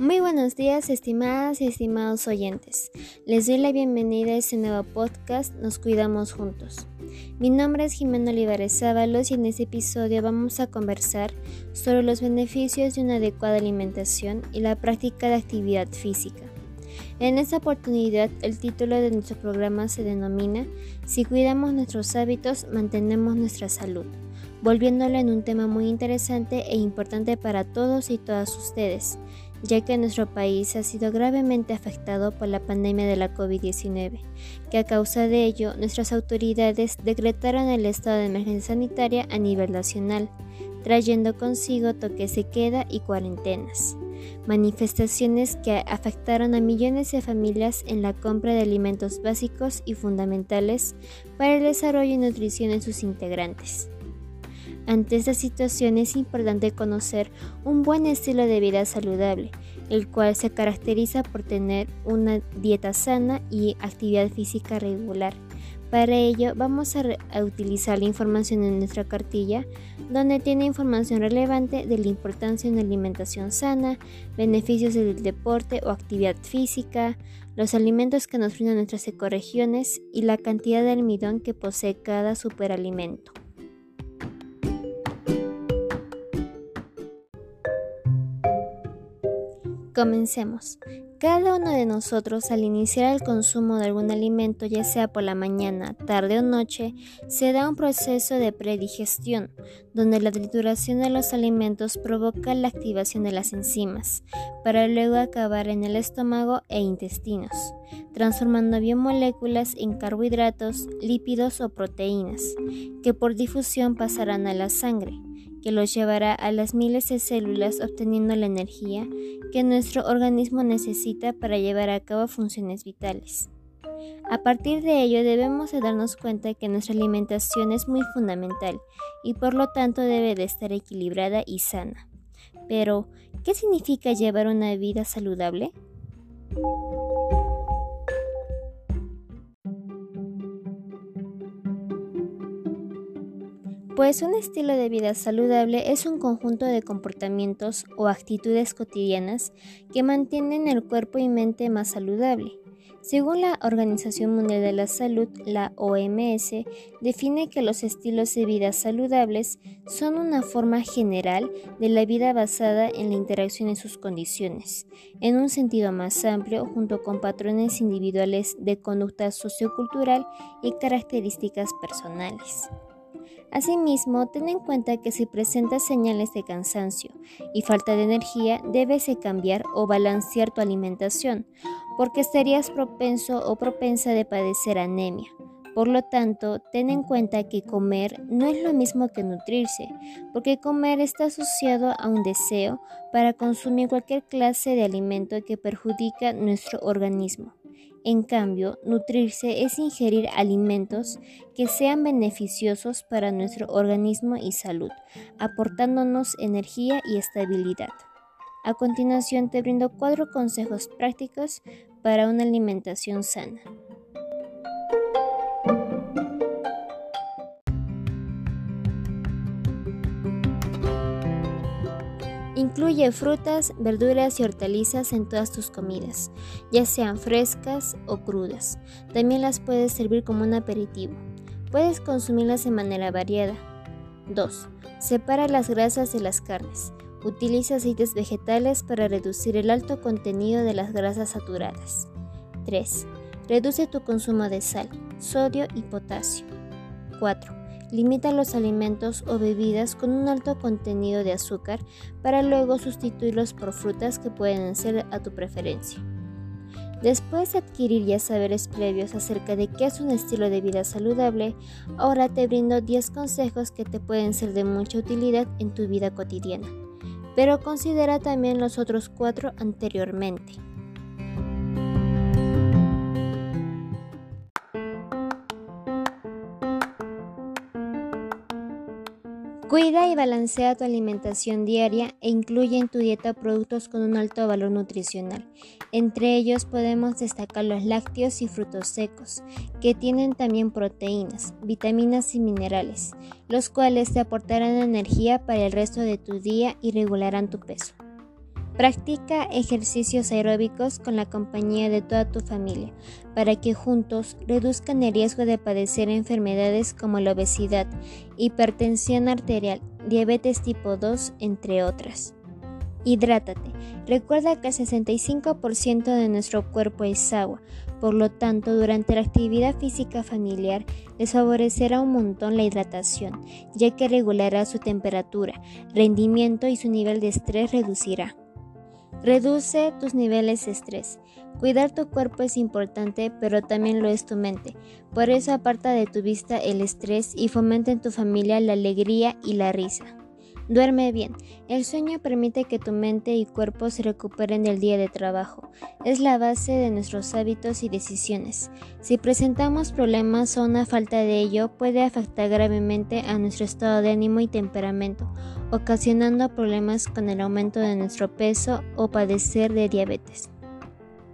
Muy buenos días, estimadas y estimados oyentes. Les doy la bienvenida a este nuevo podcast Nos Cuidamos Juntos. Mi nombre es Jimena Olivares Zábalos y en este episodio vamos a conversar sobre los beneficios de una adecuada alimentación y la práctica de actividad física. En esta oportunidad, el título de nuestro programa se denomina Si cuidamos nuestros hábitos, mantenemos nuestra salud, volviéndolo en un tema muy interesante e importante para todos y todas ustedes, ya que nuestro país ha sido gravemente afectado por la pandemia de la COVID-19, que a causa de ello nuestras autoridades decretaron el estado de emergencia sanitaria a nivel nacional, trayendo consigo toques de queda y cuarentenas, manifestaciones que afectaron a millones de familias en la compra de alimentos básicos y fundamentales para el desarrollo y nutrición de sus integrantes. Ante esta situación es importante conocer un buen estilo de vida saludable, el cual se caracteriza por tener una dieta sana y actividad física regular. Para ello vamos a, utilizar la información en nuestra cartilla, donde tiene información relevante de la importancia de una alimentación sana, beneficios del deporte o actividad física, los alimentos que nos brindan nuestras ecorregiones y la cantidad de almidón que posee cada superalimento. Comencemos. Cada uno de nosotros al iniciar el consumo de algún alimento, ya sea por la mañana, tarde o noche, se da un proceso de predigestión, donde la trituración de los alimentos provoca la activación de las enzimas, para luego acabar en el estómago e intestinos, transformando biomoléculas en carbohidratos, lípidos o proteínas, que por difusión pasarán a la sangre que los llevará a las miles de células obteniendo la energía que nuestro organismo necesita para llevar a cabo funciones vitales. A partir de ello debemos de darnos cuenta que nuestra alimentación es muy fundamental y por lo tanto debe de estar equilibrada y sana. Pero, ¿qué significa llevar una vida saludable? Pues un estilo de vida saludable es un conjunto de comportamientos o actitudes cotidianas que mantienen el cuerpo y mente más saludable. Según la Organización Mundial de la Salud, la OMS, define que los estilos de vida saludables son una forma general de la vida basada en la interacción en sus condiciones, en un sentido más amplio, junto con patrones individuales de conducta sociocultural y características personales. Asimismo, ten en cuenta que si presentas señales de cansancio y falta de energía, debes de cambiar o balancear tu alimentación, porque estarías propenso o propensa de padecer anemia. Por lo tanto, ten en cuenta que comer no es lo mismo que nutrirse, porque comer está asociado a un deseo para consumir cualquier clase de alimento que perjudica nuestro organismo. En cambio, nutrirse es ingerir alimentos que sean beneficiosos para nuestro organismo y salud, aportándonos energía y estabilidad. A continuación te brindo cuatro consejos prácticos para una alimentación sana. Incluye frutas, verduras y hortalizas en todas tus comidas, ya sean frescas o crudas. También las puedes servir como un aperitivo. Puedes consumirlas de manera variada. 2. Separa las grasas de las carnes. Utiliza aceites vegetales para reducir el alto contenido de las grasas saturadas. 3. Reduce tu consumo de sal, sodio y potasio. 4. Limita los alimentos o bebidas con un alto contenido de azúcar para luego sustituirlos por frutas que pueden ser a tu preferencia. Después de adquirir ya saberes previos acerca de qué es un estilo de vida saludable, ahora te brindo 10 consejos que te pueden ser de mucha utilidad en tu vida cotidiana. Pero considera también los otros 4 anteriormente. Cuida y balancea tu alimentación diaria e incluye en tu dieta productos con un alto valor nutricional. Entre ellos podemos destacar los lácteos y frutos secos, que tienen también proteínas, vitaminas y minerales, los cuales te aportarán energía para el resto de tu día y regularán tu peso. Practica ejercicios aeróbicos con la compañía de toda tu familia para que juntos reduzcan el riesgo de padecer enfermedades como la obesidad, hipertensión arterial, diabetes tipo 2, entre otras. Hidrátate. Recuerda que el 65% de nuestro cuerpo es agua, por lo tanto, durante la actividad física familiar les favorecerá un montón la hidratación, ya que regulará su temperatura, rendimiento y su nivel de estrés reducirá. Reduce tus niveles de estrés. Cuidar tu cuerpo es importante, pero también lo es tu mente. Por eso aparta de tu vista el estrés y fomenta en tu familia la alegría y la risa. Duerme bien. El sueño permite que tu mente y cuerpo se recuperen del día de trabajo. Es la base de nuestros hábitos y decisiones. Si presentamos problemas o una falta de ello, puede afectar gravemente a nuestro estado de ánimo y temperamento, ocasionando problemas con el aumento de nuestro peso o padecer de diabetes.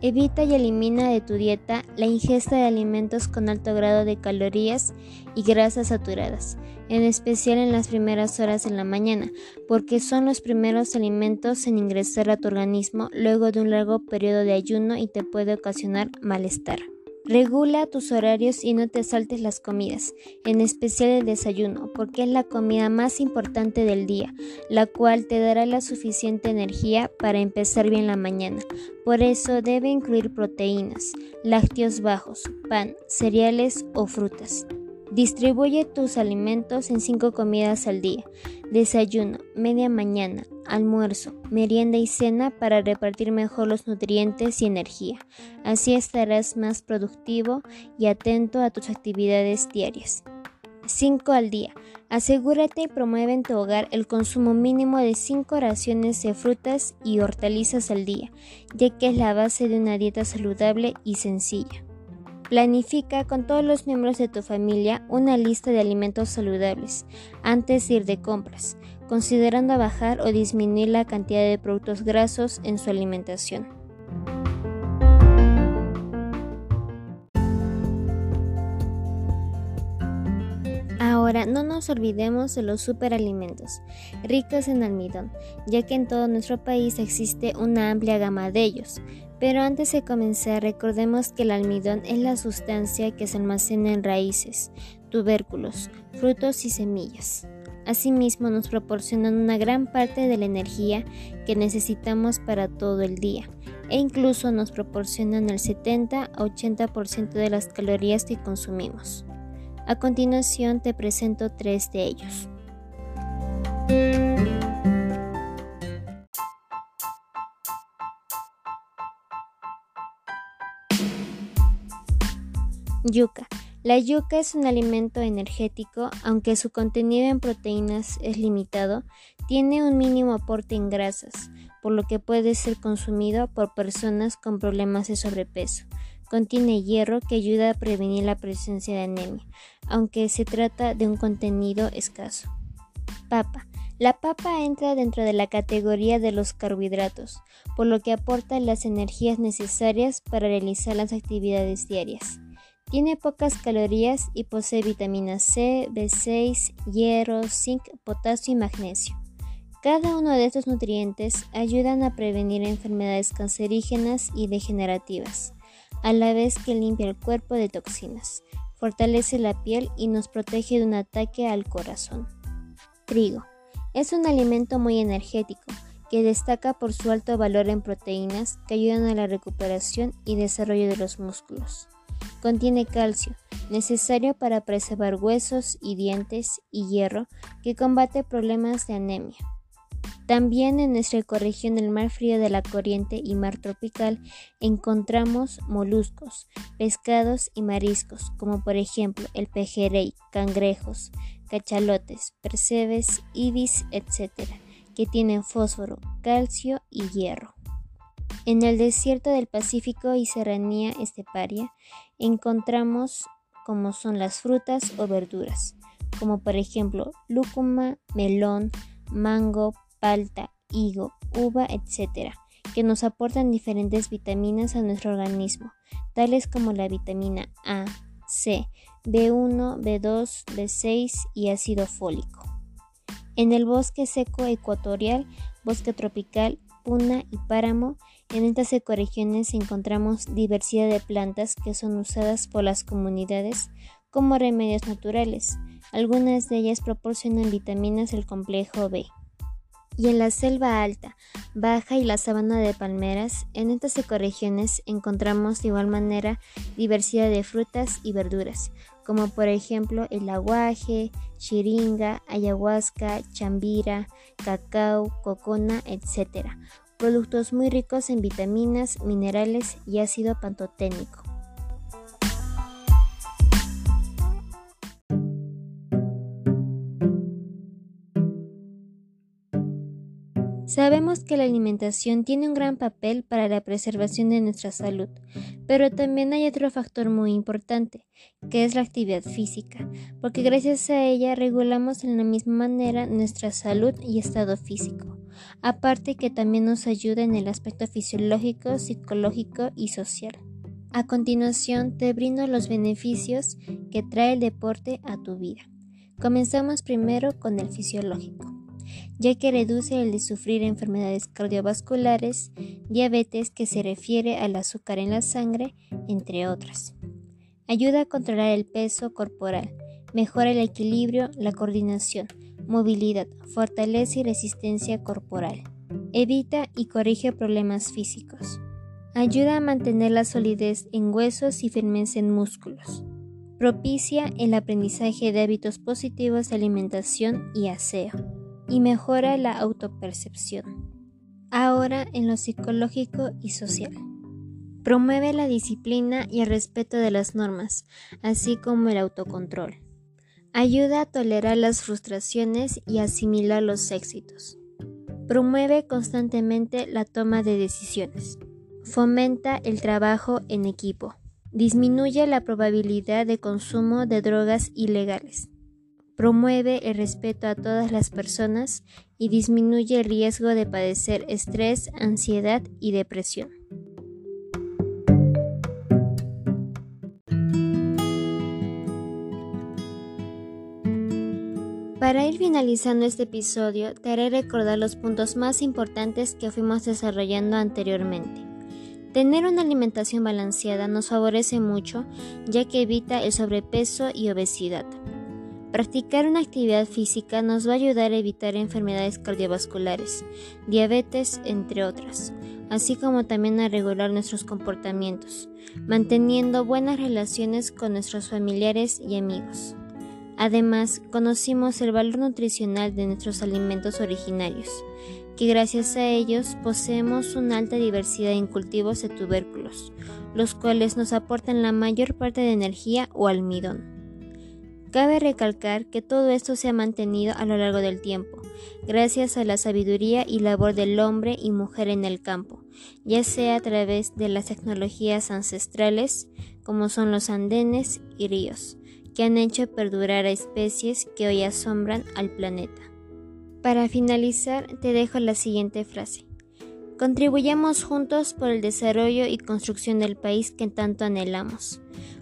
Evita y elimina de tu dieta la ingesta de alimentos con alto grado de calorías y grasas saturadas, en especial en las primeras horas de la mañana, porque son los primeros alimentos en ingresar a tu organismo luego de un largo periodo de ayuno y te puede ocasionar malestar. Regula tus horarios y no te saltes las comidas, en especial el desayuno, porque es la comida más importante del día, la cual te dará la suficiente energía para empezar bien la mañana. Por eso debe incluir proteínas, lácteos bajos, pan, cereales o frutas. Distribuye tus alimentos en cinco comidas al día, desayuno, media mañana, almuerzo, merienda y cena para repartir mejor los nutrientes y energía. Así estarás más productivo y atento a tus actividades diarias. 5 al día. Asegúrate y promueve en tu hogar el consumo mínimo de 5 raciones de frutas y hortalizas al día, ya que es la base de una dieta saludable y sencilla. Planifica con todos los miembros de tu familia una lista de alimentos saludables antes de ir de compras, considerando bajar o disminuir la cantidad de productos grasos en su alimentación. Ahora, no nos olvidemos de los superalimentos, ricos en almidón, ya que en todo nuestro país existe una amplia gama de ellos, pero antes de comenzar, recordemos que el almidón es la sustancia que se almacena en raíces, tubérculos, frutos y semillas. Asimismo, nos proporcionan una gran parte de la energía que necesitamos para todo el día e incluso nos proporcionan el 70 a 80% de las calorías que consumimos. A continuación te presento tres de ellos. Yuca. La yuca es un alimento energético, aunque su contenido en proteínas es limitado, tiene un mínimo aporte en grasas, por lo que puede ser consumido por personas con problemas de sobrepeso. Contiene hierro que ayuda a prevenir la presencia de anemia, aunque se trata de un contenido escaso. Papa. La papa entra dentro de la categoría de los carbohidratos, por lo que aporta las energías necesarias para realizar las actividades diarias. Tiene pocas calorías y posee vitamina C, B6, hierro, zinc, potasio y magnesio. Cada uno de estos nutrientes ayudan a prevenir enfermedades cancerígenas y degenerativas, a la vez que limpia el cuerpo de toxinas, fortalece la piel y nos protege de un ataque al corazón. Trigo. Es un alimento muy energético que destaca por su alto valor en proteínas que ayudan a la recuperación y desarrollo de los músculos. Contiene calcio, necesario para preservar huesos y dientes, y hierro, que combate problemas de anemia. También en nuestra ecorregión del mar frío de la corriente y mar tropical encontramos moluscos, pescados y mariscos, como por ejemplo el pejerrey, cangrejos, cachalotes, percebes, ibis, etc., que tienen fósforo, calcio y hierro. En el desierto del Pacífico y serranía esteparia encontramos como son las frutas o verduras, como por ejemplo lúcuma, melón, mango, palta, higo, uva, etc., que nos aportan diferentes vitaminas a nuestro organismo, tales como la vitamina A, C, B1, B2, B6 y ácido fólico. En el bosque seco ecuatorial, bosque tropical puna y páramo, en estas ecorregiones encontramos diversidad de plantas que son usadas por las comunidades como remedios naturales. Algunas de ellas proporcionan vitaminas del complejo B. Y en la selva alta, baja y la sabana de palmeras, en estas ecorregiones encontramos de igual manera diversidad de frutas y verduras, como por ejemplo el aguaje, chiringa, ayahuasca, chambira, cacao, cocona, etc. Productos muy ricos en vitaminas, minerales y ácido pantoténico. Sabemos que la alimentación tiene un gran papel para la preservación de nuestra salud, pero también hay otro factor muy importante, que es la actividad física, porque gracias a ella regulamos en la misma manera nuestra salud y estado físico, aparte que también nos ayuda en el aspecto fisiológico, psicológico y social. A continuación te brindo los beneficios que trae el deporte a tu vida. Comenzamos primero con el fisiológico ya que reduce el de sufrir enfermedades cardiovasculares, diabetes que se refiere al azúcar en la sangre, entre otras. Ayuda a controlar el peso corporal, mejora el equilibrio, la coordinación, movilidad, fortalece y resistencia corporal. Evita y corrige problemas físicos. Ayuda a mantener la solidez en huesos y firmeza en músculos. Propicia el aprendizaje de hábitos positivos de alimentación y aseo y mejora la autopercepción. Ahora en lo psicológico y social. Promueve la disciplina y el respeto de las normas, así como el autocontrol. Ayuda a tolerar las frustraciones y asimilar los éxitos. Promueve constantemente la toma de decisiones. Fomenta el trabajo en equipo. Disminuye la probabilidad de consumo de drogas ilegales promueve el respeto a todas las personas y disminuye el riesgo de padecer estrés, ansiedad y depresión. Para ir finalizando este episodio, te haré recordar los puntos más importantes que fuimos desarrollando anteriormente. Tener una alimentación balanceada nos favorece mucho ya que evita el sobrepeso y obesidad. Practicar una actividad física nos va a ayudar a evitar enfermedades cardiovasculares, diabetes, entre otras, así como también a regular nuestros comportamientos, manteniendo buenas relaciones con nuestros familiares y amigos. Además, conocimos el valor nutricional de nuestros alimentos originarios, que gracias a ellos poseemos una alta diversidad en cultivos de tubérculos, los cuales nos aportan la mayor parte de energía o almidón. Cabe recalcar que todo esto se ha mantenido a lo largo del tiempo, gracias a la sabiduría y labor del hombre y mujer en el campo, ya sea a través de las tecnologías ancestrales, como son los andenes y ríos, que han hecho perdurar a especies que hoy asombran al planeta. Para finalizar, te dejo la siguiente frase. Contribuyamos juntos por el desarrollo y construcción del país que tanto anhelamos.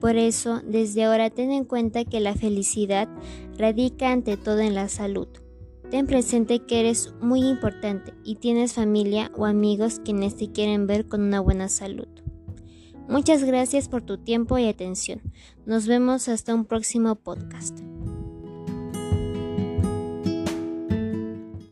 Por eso, desde ahora ten en cuenta que la felicidad radica ante todo en la salud. Ten presente que eres muy importante y tienes familia o amigos quienes te quieren ver con una buena salud. Muchas gracias por tu tiempo y atención. Nos vemos hasta un próximo podcast.